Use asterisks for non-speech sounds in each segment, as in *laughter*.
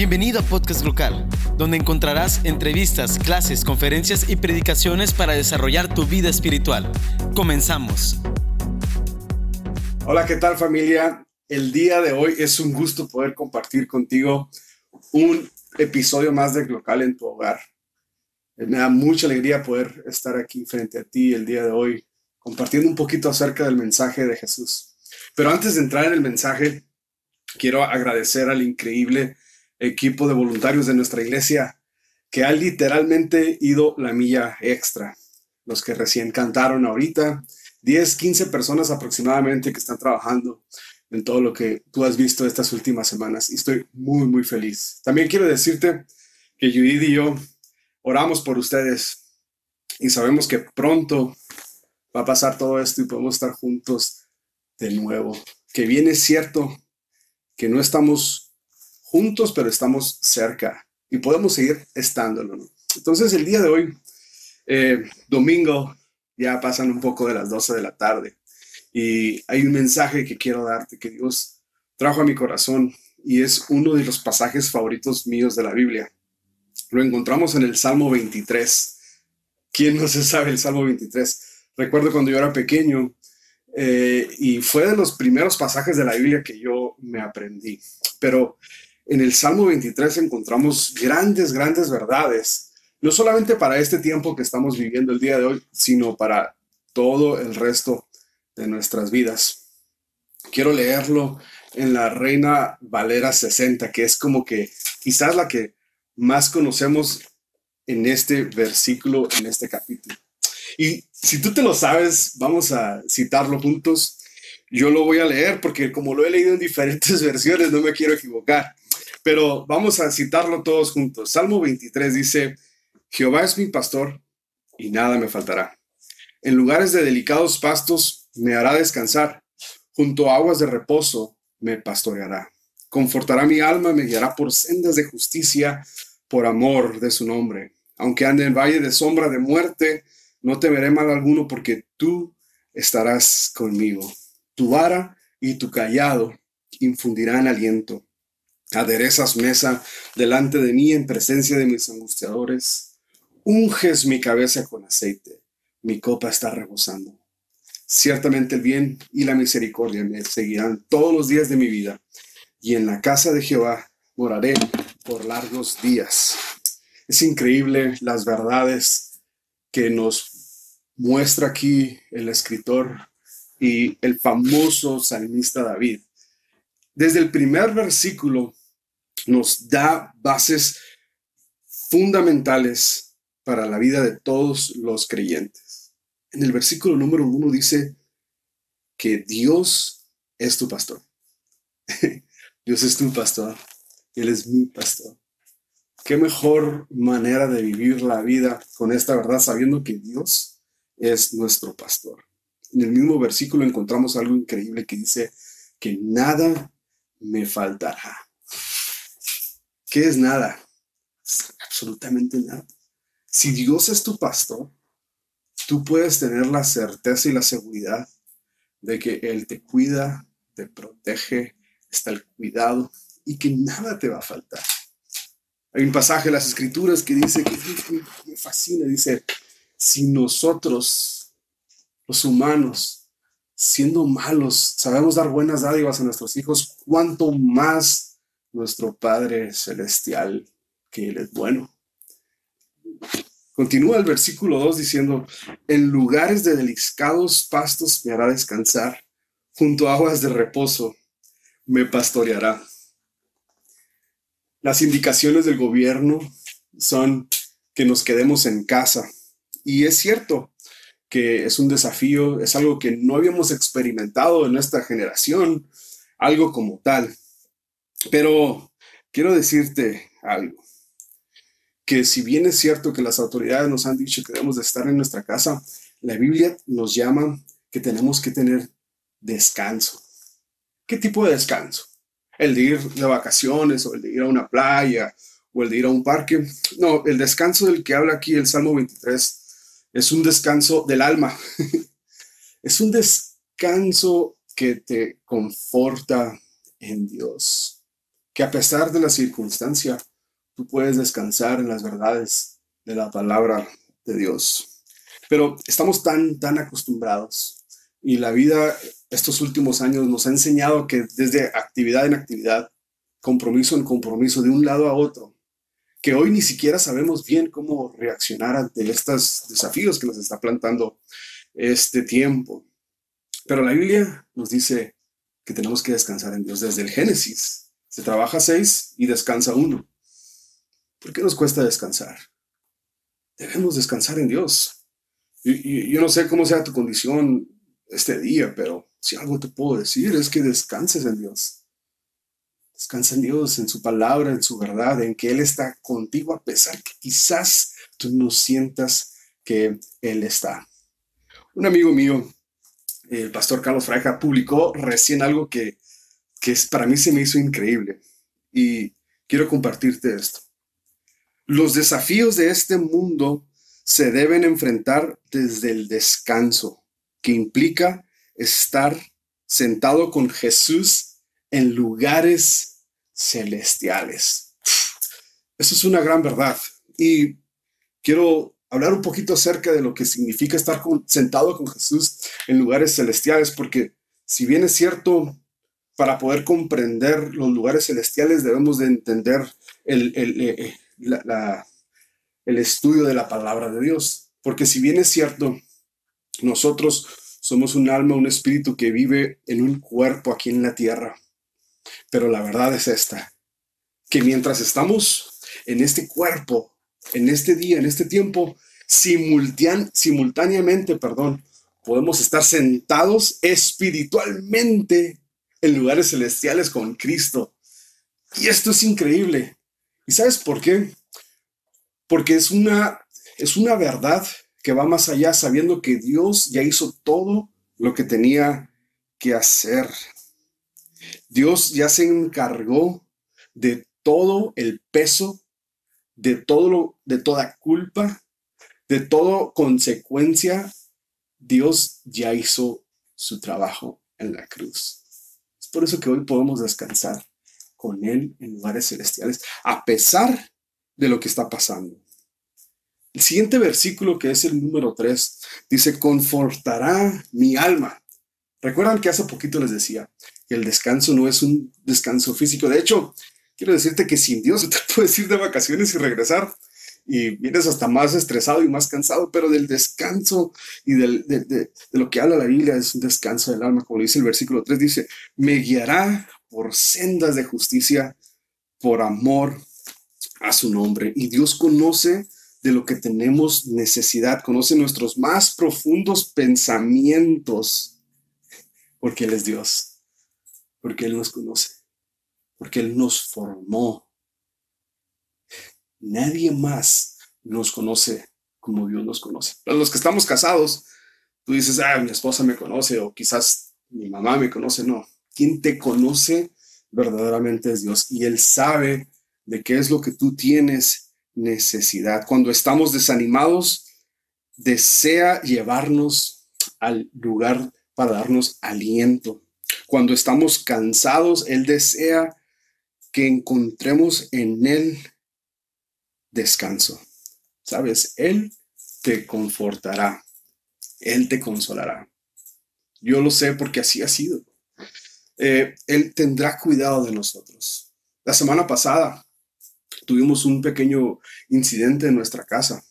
Bienvenido a Podcast Local, donde encontrarás entrevistas, clases, conferencias y predicaciones para desarrollar tu vida espiritual. Comenzamos. Hola, ¿qué tal familia? El día de hoy es un gusto poder compartir contigo un episodio más de Local en tu hogar. Me da mucha alegría poder estar aquí frente a ti el día de hoy, compartiendo un poquito acerca del mensaje de Jesús. Pero antes de entrar en el mensaje, quiero agradecer al increíble equipo de voluntarios de nuestra iglesia que ha literalmente ido la milla extra. Los que recién cantaron ahorita, 10, 15 personas aproximadamente que están trabajando en todo lo que tú has visto estas últimas semanas y estoy muy, muy feliz. También quiero decirte que Judith y yo oramos por ustedes y sabemos que pronto va a pasar todo esto y podemos estar juntos de nuevo. Que bien es cierto que no estamos juntos, pero estamos cerca y podemos seguir estándolo. Entonces, el día de hoy, eh, domingo, ya pasan un poco de las 12 de la tarde y hay un mensaje que quiero darte que Dios trajo a mi corazón y es uno de los pasajes favoritos míos de la Biblia. Lo encontramos en el Salmo 23. ¿Quién no se sabe el Salmo 23? Recuerdo cuando yo era pequeño eh, y fue de los primeros pasajes de la Biblia que yo me aprendí. Pero en el Salmo 23 encontramos grandes, grandes verdades, no solamente para este tiempo que estamos viviendo el día de hoy, sino para todo el resto de nuestras vidas. Quiero leerlo en la Reina Valera 60, que es como que quizás la que más conocemos en este versículo, en este capítulo. Y si tú te lo sabes, vamos a citarlo juntos. Yo lo voy a leer porque como lo he leído en diferentes *laughs* versiones, no me quiero equivocar. Pero vamos a citarlo todos juntos. Salmo 23 dice, Jehová es mi pastor y nada me faltará. En lugares de delicados pastos me hará descansar. Junto a aguas de reposo me pastoreará. Confortará mi alma, me guiará por sendas de justicia, por amor de su nombre. Aunque ande en valle de sombra de muerte, no temeré mal alguno porque tú estarás conmigo. Tu vara y tu callado infundirán aliento. Aderezas mesa delante de mí en presencia de mis angustiadores. Unges mi cabeza con aceite. Mi copa está rebosando. Ciertamente el bien y la misericordia me seguirán todos los días de mi vida. Y en la casa de Jehová moraré por largos días. Es increíble las verdades que nos muestra aquí el escritor y el famoso salmista David. Desde el primer versículo nos da bases fundamentales para la vida de todos los creyentes. En el versículo número uno dice que Dios es tu pastor. *laughs* Dios es tu pastor. Él es mi pastor. Qué mejor manera de vivir la vida con esta verdad sabiendo que Dios es nuestro pastor. En el mismo versículo encontramos algo increíble que dice que nada me faltará. ¿Qué es nada? Absolutamente nada. Si Dios es tu pastor, tú puedes tener la certeza y la seguridad de que Él te cuida, te protege, está el cuidado y que nada te va a faltar. Hay un pasaje en las escrituras que dice, que me fascina, dice, si nosotros, los humanos, siendo malos, sabemos dar buenas dádivas a nuestros hijos, cuánto más nuestro Padre Celestial, que Él es bueno. Continúa el versículo 2 diciendo, en lugares de delicados pastos me hará descansar, junto a aguas de reposo me pastoreará. Las indicaciones del gobierno son que nos quedemos en casa. Y es cierto que es un desafío, es algo que no habíamos experimentado en nuestra generación, algo como tal. Pero quiero decirte algo, que si bien es cierto que las autoridades nos han dicho que debemos de estar en nuestra casa, la Biblia nos llama que tenemos que tener descanso. ¿Qué tipo de descanso? El de ir de vacaciones o el de ir a una playa o el de ir a un parque. No, el descanso del que habla aquí el Salmo 23 es un descanso del alma. *laughs* es un descanso que te conforta en Dios que a pesar de la circunstancia, tú puedes descansar en las verdades de la palabra de Dios. Pero estamos tan, tan acostumbrados y la vida estos últimos años nos ha enseñado que desde actividad en actividad, compromiso en compromiso, de un lado a otro, que hoy ni siquiera sabemos bien cómo reaccionar ante estos desafíos que nos está plantando este tiempo. Pero la Biblia nos dice que tenemos que descansar en Dios desde el Génesis. Se trabaja seis y descansa uno. ¿Por qué nos cuesta descansar? Debemos descansar en Dios. Yo no sé cómo sea tu condición este día, pero si algo te puedo decir es que descanses en Dios. Descansa en Dios, en su palabra, en su verdad, en que Él está contigo a pesar que quizás tú no sientas que Él está. Un amigo mío, el pastor Carlos Fraja, publicó recién algo que, que para mí se me hizo increíble y quiero compartirte esto. Los desafíos de este mundo se deben enfrentar desde el descanso, que implica estar sentado con Jesús en lugares celestiales. Eso es una gran verdad. Y quiero hablar un poquito acerca de lo que significa estar sentado con Jesús en lugares celestiales, porque si bien es cierto, para poder comprender los lugares celestiales debemos de entender el, el, eh, eh, el estudio de la palabra de Dios. Porque si bien es cierto, nosotros somos un alma, un espíritu que vive en un cuerpo aquí en la tierra. Pero la verdad es esta, que mientras estamos en este cuerpo, en este día, en este tiempo, simultáneamente, perdón, podemos estar sentados espiritualmente en lugares celestiales con Cristo. Y esto es increíble. ¿Y sabes por qué? Porque es una, es una verdad que va más allá sabiendo que Dios ya hizo todo lo que tenía que hacer. Dios ya se encargó de todo el peso, de todo lo, de toda culpa, de toda consecuencia. Dios ya hizo su trabajo en la cruz. Por eso que hoy podemos descansar con Él en lugares celestiales, a pesar de lo que está pasando. El siguiente versículo, que es el número 3, dice, confortará mi alma. Recuerdan que hace poquito les decía que el descanso no es un descanso físico. De hecho, quiero decirte que sin Dios *laughs* te puedes ir de vacaciones y regresar y vienes hasta más estresado y más cansado, pero del descanso y del, de, lo que habla la Biblia es un descanso del alma, como dice el versículo 3, dice, me guiará por sendas de justicia, por amor a su nombre. Y Dios conoce de lo que tenemos necesidad, conoce nuestros más profundos pensamientos, porque Él es Dios, porque Él nos conoce, porque Él nos formó. Nadie más nos conoce como Dios nos conoce. Los que estamos casados, tú dices, ah, mi esposa me conoce o quizás mi mamá me conoce. No, quien te conoce verdaderamente es Dios y Él sabe de qué es lo que tú tienes necesidad. Cuando estamos desanimados, desea llevarnos al lugar para darnos aliento. Cuando estamos cansados, Él desea que encontremos en Él descanso. Sabes, Él te confortará, Él te consolará. Yo lo sé porque así ha sido. Eh, él tendrá cuidado de nosotros. La semana pasada tuvimos un pequeño incidente en nuestra casa.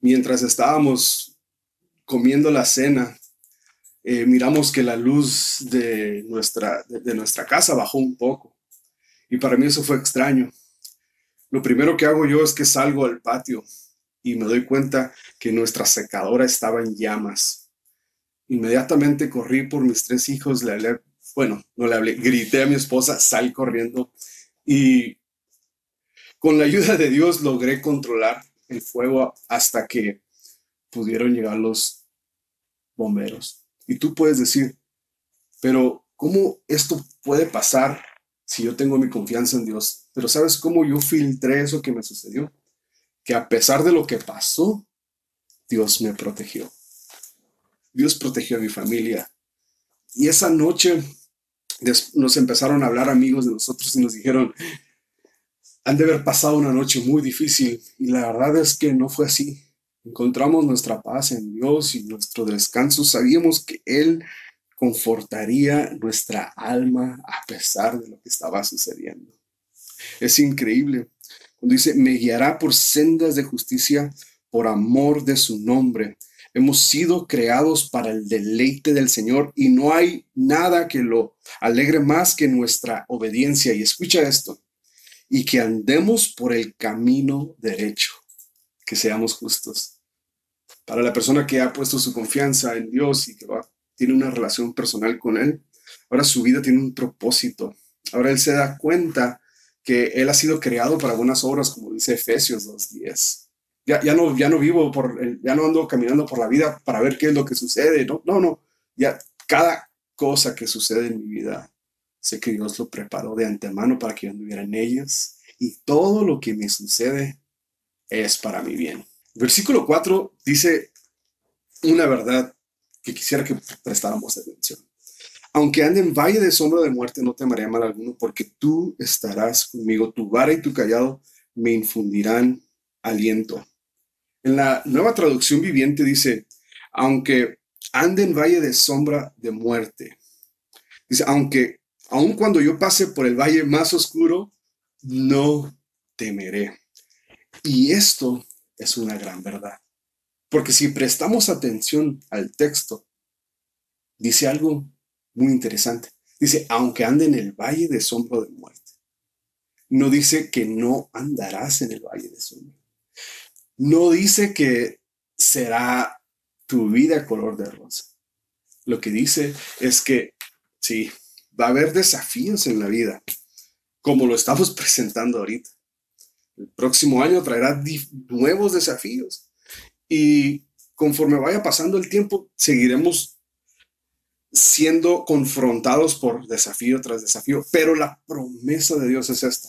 Mientras estábamos comiendo la cena, eh, miramos que la luz de nuestra, de, nuestra casa bajó un poco. Y para mí eso fue extraño. Lo primero que hago yo es que salgo al patio y me doy cuenta que nuestra secadora estaba en llamas. Inmediatamente corrí por mis tres hijos, le hablé, bueno, no le hablé, grité a mi esposa, sal corriendo y con la ayuda de Dios logré controlar el fuego hasta que pudieron llegar los bomberos. Y tú puedes decir, pero ¿cómo esto puede pasar si yo tengo mi confianza en Dios? Pero ¿sabes cómo yo filtré eso que me sucedió? Que a pesar de lo que pasó, Dios me protegió. Dios protegió a mi familia. Y esa noche nos empezaron a hablar amigos de nosotros y nos dijeron, han de haber pasado una noche muy difícil y la verdad es que no fue así. Encontramos nuestra paz en Dios y nuestro descanso. Sabíamos que Él confortaría nuestra alma a pesar de lo que estaba sucediendo. Es increíble. Cuando dice, me guiará por sendas de justicia por amor de su nombre. Hemos sido creados para el deleite del Señor y no hay nada que lo alegre más que nuestra obediencia. Y escucha esto, y que andemos por el camino derecho, que seamos justos. Para la persona que ha puesto su confianza en Dios y que tiene una relación personal con Él, ahora su vida tiene un propósito. Ahora Él se da cuenta que Él ha sido creado para buenas obras, como dice Efesios 2.10 ya, ya, no, ya no vivo por, ya no ando caminando por la vida para ver qué es lo que sucede, no, no, no, ya cada cosa que sucede en mi vida, sé que Dios lo preparó de antemano para que yo anduviera en ellas y todo lo que me sucede es para mi bien. Versículo 4 dice una verdad que quisiera que prestáramos atención. Aunque ande en valle de sombra de muerte, no temeré mal alguno, porque tú estarás conmigo, tu vara y tu callado me infundirán aliento. En la nueva traducción viviente dice, aunque ande en valle de sombra de muerte. Dice, aunque aun cuando yo pase por el valle más oscuro, no temeré. Y esto es una gran verdad. Porque si prestamos atención al texto, dice algo muy interesante. Dice, aunque ande en el valle de sombra de muerte. No dice que no andarás en el valle de sombra no dice que será tu vida color de rosa. Lo que dice es que sí, va a haber desafíos en la vida, como lo estamos *laughs* presentando ahorita. El próximo año traerá nuevos desafíos y conforme vaya pasando el tiempo, seguiremos siendo confrontados por desafío tras desafío, pero la promesa de Dios es esta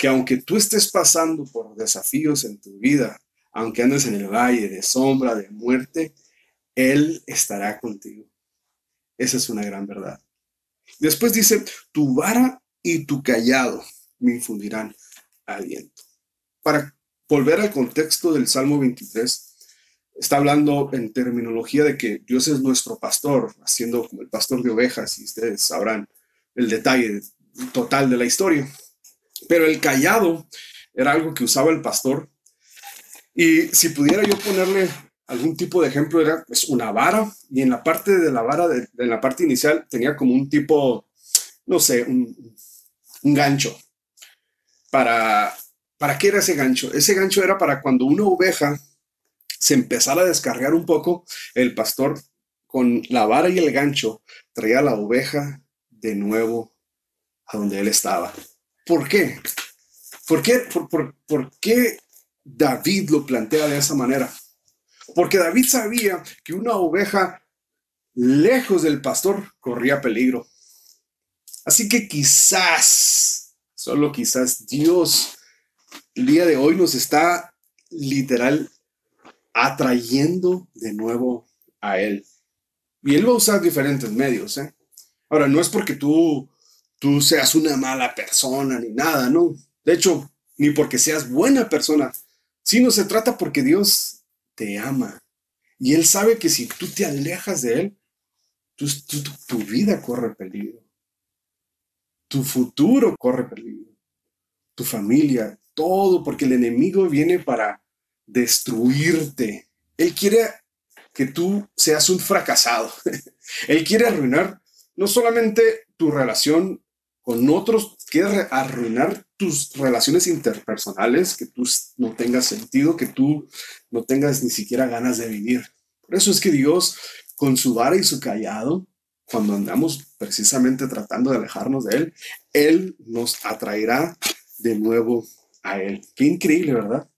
que aunque tú estés pasando por desafíos en tu vida, aunque andes en el valle de sombra, de muerte, Él estará contigo. Esa es una gran verdad. Después dice, tu vara y tu callado me infundirán aliento. Para volver al contexto del Salmo 23, está hablando en terminología de que Dios es nuestro pastor, haciendo como el pastor de ovejas, y ustedes sabrán el detalle total de la historia. Pero el callado era algo que usaba el pastor. Y si pudiera yo ponerle algún tipo de ejemplo, era pues, una vara y en la parte de la vara, de, la parte inicial, tenía como un tipo, no sé, un, un gancho. Para, ¿Para qué era ese gancho? Ese gancho era para cuando una oveja se empezara a descargar un poco, el pastor con la vara y el gancho traía la oveja de nuevo a donde él estaba. ¿Por qué? ¿Por qué, por, qué David lo plantea de esa manera? Porque David sabía que una oveja lejos del pastor corría peligro. Así que quizás, solo quizás Dios el día de hoy nos está literal atrayendo de nuevo a Él. Y Él va a usar diferentes medios. ¿eh? Ahora, no es porque tú tú seas una mala persona ni nada, ¿no? De hecho, ni porque seas buena persona, sino se trata porque Dios te ama. Y Él sabe que si tú te alejas de Él, tu, tu vida corre peligro. Tu futuro corre peligro. Tu familia, todo, porque el enemigo viene para destruirte. Él quiere que tú seas un fracasado. *laughs* Él quiere arruinar no solamente tu relación con otros, quieres arruinar tus relaciones interpersonales, que tú no tengas sentido, que tú no tengas ni siquiera ganas de vivir. Por eso es que Dios, con su vara y su callado, cuando andamos precisamente tratando de alejarnos de Él, Él nos atraerá de nuevo a Él. Qué increíble, ¿verdad?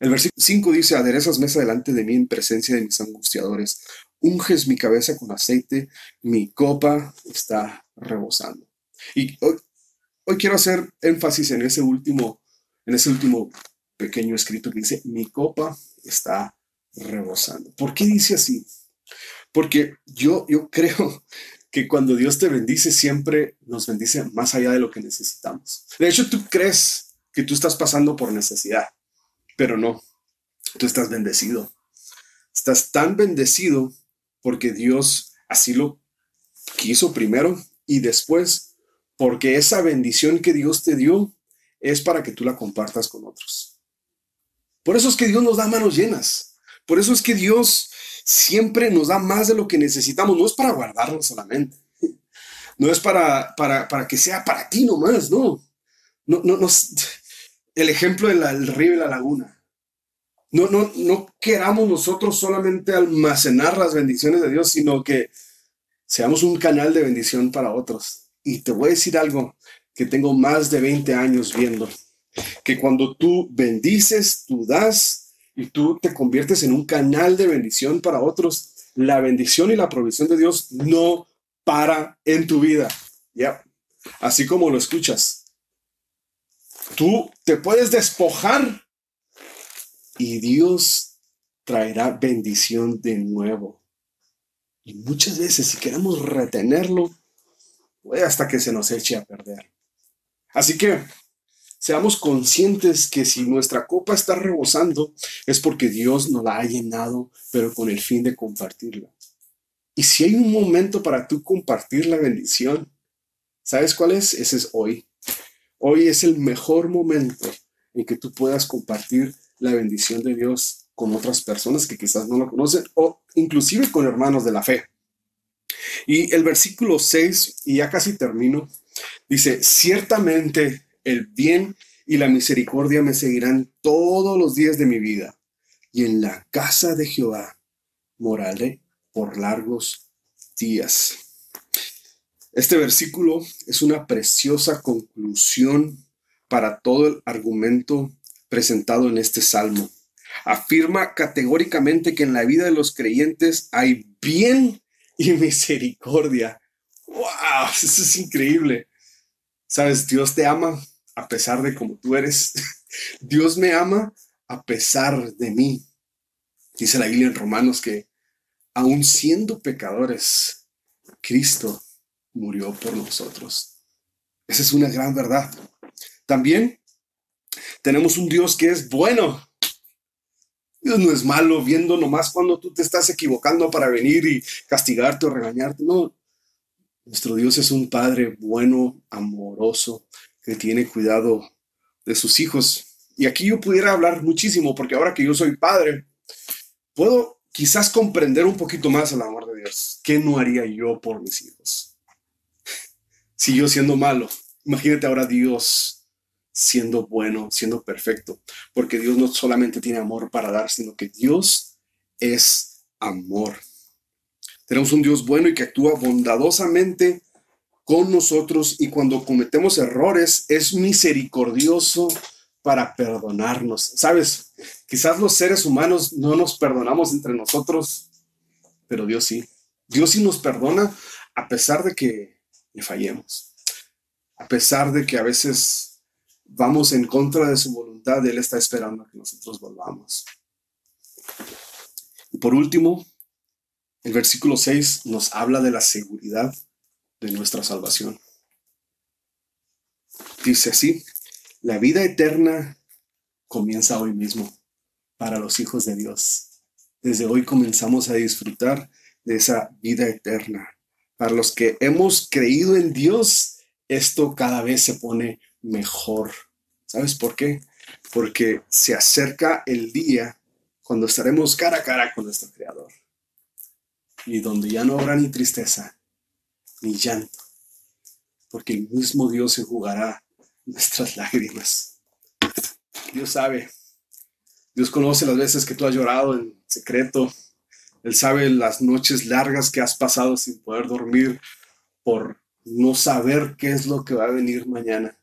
El versículo 5 dice, aderezas mesa delante de mí en presencia de mis angustiadores, unges mi cabeza con aceite, mi copa está rebosando. Y hoy, quiero hacer énfasis en ese último, en ese último pequeño escrito que dice, mi copa está rebosando. ¿Por qué dice así? Porque yo, yo creo que cuando Dios te bendice, siempre nos bendice más allá de lo que necesitamos. De hecho, tú crees que tú estás pasando por necesidad, pero no, tú estás bendecido. Estás tan bendecido porque Dios así lo quiso primero y después porque esa bendición que Dios te dio es para que tú la compartas con otros. Por eso es que Dios nos da manos llenas. Por eso es que Dios siempre nos da más de lo que necesitamos. No es para guardarlo solamente. No es para, para, que sea para ti nomás, no. No, no, no. El ejemplo del río y la laguna. No, no, no queramos nosotros solamente almacenar las bendiciones de Dios, sino que seamos un canal de bendición para otros. Y te voy a decir algo que tengo más de 20 años viendo, que cuando tú bendices, tú das y tú te conviertes en un canal de bendición para otros, la bendición y la provisión de Dios no para en tu vida. Ya, así como lo escuchas. Tú te puedes despojar y Dios traerá bendición de nuevo. Y muchas veces si queremos retenerlo, hasta que se nos eche a perder. Así que seamos conscientes que si nuestra copa está rebosando es porque Dios nos la ha llenado, pero con el fin de compartirla. Y si hay un momento para tú compartir la bendición, ¿sabes cuál es? Ese es hoy. Hoy es el mejor momento en que tú puedas compartir la bendición de Dios con otras personas que quizás no lo conocen o inclusive con hermanos de la fe. Y el versículo 6, y ya casi termino, dice, ciertamente el bien y la misericordia me seguirán todos los días de mi vida, y en la casa de Jehová moraré por largos días. Este versículo es una preciosa conclusión para todo el argumento presentado en este salmo. Afirma categóricamente que en la vida de los creyentes hay bien y misericordia. ¡Wow! Eso es increíble. Sabes, Dios te ama a pesar de como tú eres. *laughs* Dios me ama a pesar de mí. Dice la Biblia en Romanos que aun siendo pecadores, Cristo murió por nosotros. Esa es una gran verdad. También tenemos un Dios que es bueno. Dios no es malo viendo nomás cuando tú te estás equivocando para venir y castigarte o regañarte. No, nuestro Dios es un Padre bueno, amoroso, que tiene cuidado de sus hijos. Y aquí yo pudiera hablar muchísimo, porque ahora que yo soy padre, puedo quizás comprender un poquito más el amor de Dios. ¿Qué no haría yo por mis hijos? Si yo siendo malo, imagínate ahora Dios siendo bueno, siendo perfecto, porque Dios no solamente tiene amor para dar, sino que Dios es amor. Tenemos un Dios bueno y que actúa bondadosamente con nosotros y cuando cometemos errores es misericordioso para perdonarnos. Sabes, quizás los seres humanos no nos perdonamos entre nosotros, pero Dios sí. Dios sí nos perdona a pesar de que le fallemos, a pesar de que a veces vamos en contra de su voluntad, Él está esperando a que nosotros volvamos. Y por último, el versículo 6 nos habla de la seguridad de nuestra salvación. Dice así, la vida eterna comienza hoy mismo para los hijos de Dios. Desde hoy comenzamos a disfrutar de esa vida eterna. Para los que hemos creído en Dios, esto cada vez se pone mejor. ¿Sabes por qué? Porque se acerca el día cuando estaremos cara a cara con nuestro Creador y donde ya no habrá ni tristeza ni llanto, porque el mismo Dios enjugará nuestras lágrimas. Dios sabe, Dios conoce las veces que tú has llorado en secreto, Él sabe las noches largas que has pasado sin poder dormir por no saber qué es lo que va a venir mañana.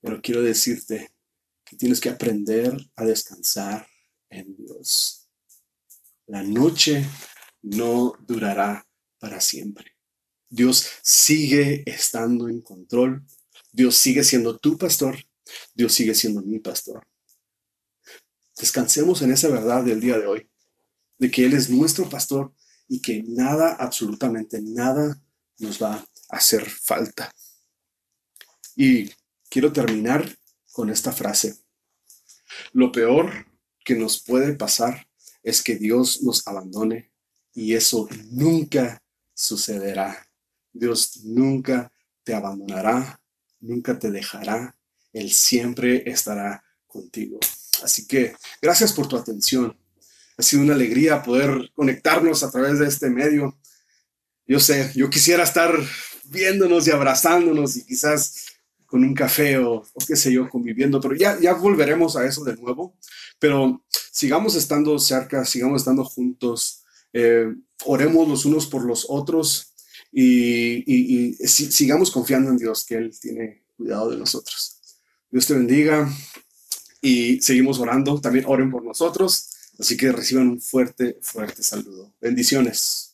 Pero quiero decirte que tienes que aprender a descansar en Dios. La noche no durará para siempre. Dios sigue estando en control. Dios sigue siendo tu pastor. Dios sigue siendo mi pastor. Descansemos en esa verdad del día de hoy, de que Él es nuestro pastor y que nada, absolutamente nada, nos va a hacer falta. Y quiero terminar con esta frase. Lo peor que nos puede pasar es que Dios nos abandone y eso nunca sucederá. Dios nunca te abandonará, nunca te dejará. Él siempre estará contigo. Así que gracias por tu atención. Ha sido una alegría poder conectarnos a través de este medio. Yo sé, yo quisiera estar viéndonos y abrazándonos y quizás con un café o, qué sé yo, conviviendo, pero ya, ya volveremos a eso de nuevo. Pero sigamos estando cerca, sigamos estando juntos, eh, oremos los unos por los otros y, sigamos confiando en Dios, que Él tiene cuidado de nosotros. Dios te bendiga y seguimos orando. También oren por nosotros. Así que reciban un fuerte, fuerte saludo. Bendiciones.